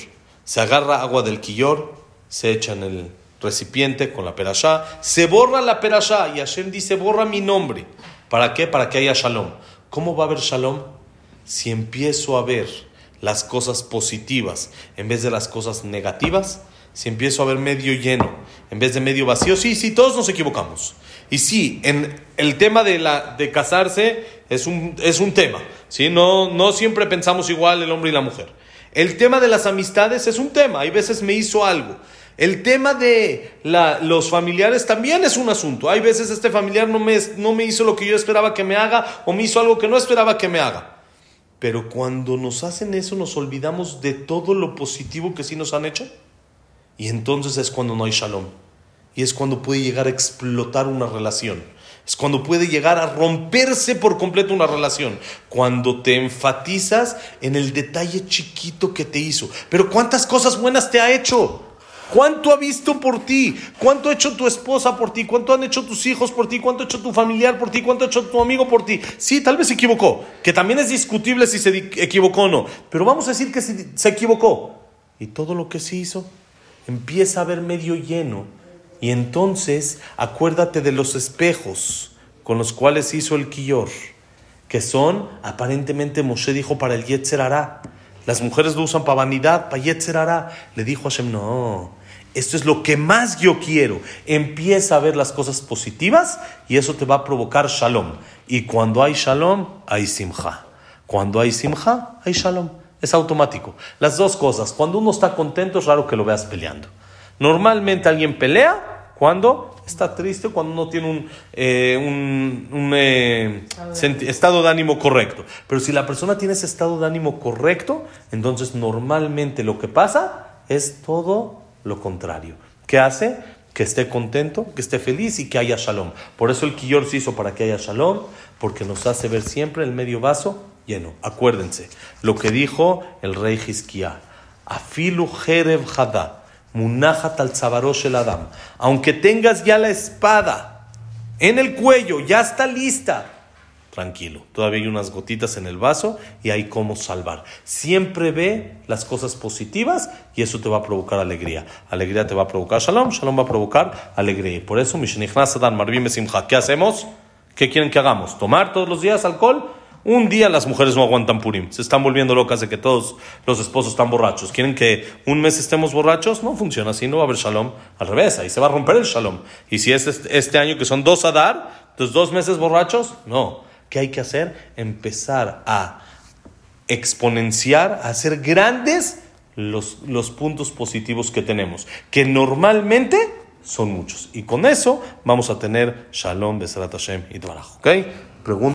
Se agarra agua del quillor, se echa en el recipiente con la perashá, se borra la perashá y Hashem dice, borra mi nombre. ¿Para qué? Para que haya shalom. ¿Cómo va a haber shalom? Si empiezo a ver las cosas positivas en vez de las cosas negativas, si empiezo a ver medio lleno en vez de medio vacío, sí, sí, todos nos equivocamos. Y sí, en el tema de, la, de casarse es un, es un tema. ¿sí? No, no siempre pensamos igual el hombre y la mujer. El tema de las amistades es un tema. Hay veces me hizo algo. El tema de la- los familiares también es un asunto. Hay veces este familiar no me, no me hizo lo que yo esperaba que me haga o me hizo algo que no esperaba que me haga. Pero cuando nos hacen eso nos olvidamos de todo lo positivo que sí nos han hecho. Y entonces es cuando no hay shalom. Y es cuando puede llegar a explotar una relación. Es cuando puede llegar a romperse por completo una relación. Cuando te enfatizas en el detalle chiquito que te hizo. Pero ¿cuántas cosas buenas te ha hecho? ¿Cuánto ha visto por ti? ¿Cuánto ha hecho tu esposa por ti? ¿Cuánto han hecho tus hijos por ti? ¿Cuánto ha hecho tu familiar por ti? ¿Cuánto ha hecho tu amigo por ti? Sí, tal vez se equivocó, que también es discutible si se equivocó o no, pero vamos a decir que se, equivocó. Y todo lo que se hizo empieza a ver medio lleno. Y entonces acuérdate de los espejos con los cuales hizo el Quillor, que son, aparentemente Moshe dijo para el Yetzer Hará. Las mujeres lo usan para vanidad, para Yetzer Hará. Le dijo a Hashem, no, esto es lo que más yo quiero. Empieza a ver las cosas positivas y eso te va a provocar shalom. Y cuando hay shalom, hay simja. Cuando hay simja, hay shalom. Es automático. Las dos cosas. Cuando uno está contento, es raro que lo veas peleando. Normalmente alguien pelea cuando está triste, cuando uno tiene un, eh, un, eh, estado de ánimo correcto. Pero si la persona tiene ese estado de ánimo correcto, entonces normalmente lo que pasa es todo lo contrario. ¿Qué hace? Que esté contento, que esté feliz y que haya shalom. Por eso el Quillor se hizo para que haya shalom, porque nos hace ver siempre el medio vaso lleno. Acuérdense lo que dijo el rey Hizkiah. Afilu Jerev Hadá, Munajat al el Adam. Aunque tengas ya la espada en el cuello, ya está lista. Tranquilo, todavía hay unas gotitas en el vaso y hay cómo salvar. Siempre ve las cosas positivas y eso te va a provocar alegría. Alegría te va a provocar shalom, shalom va a provocar alegría. Y por eso, Mishenichnas Adán Marvim Besimcha, ¿qué hacemos? ¿Qué quieren que hagamos? ¿Tomar todos los días alcohol? Un día las mujeres no aguantan Purim. Se están volviendo locas de que todos los esposos están borrachos. ¿Quieren que un mes estemos borrachos? No funciona así, no va a haber shalom. Al revés, ahí se va a romper el shalom. Y si es este, este año que son dos Adar, entonces dos meses borrachos, no. ¿Qué hay que hacer? Empezar a exponenciar, a hacer grandes los, los puntos positivos que tenemos, que normalmente son muchos. Y con eso vamos a tener Shalom, Besarat Hashem y Dvaraj. ¿Ok? Pregunta.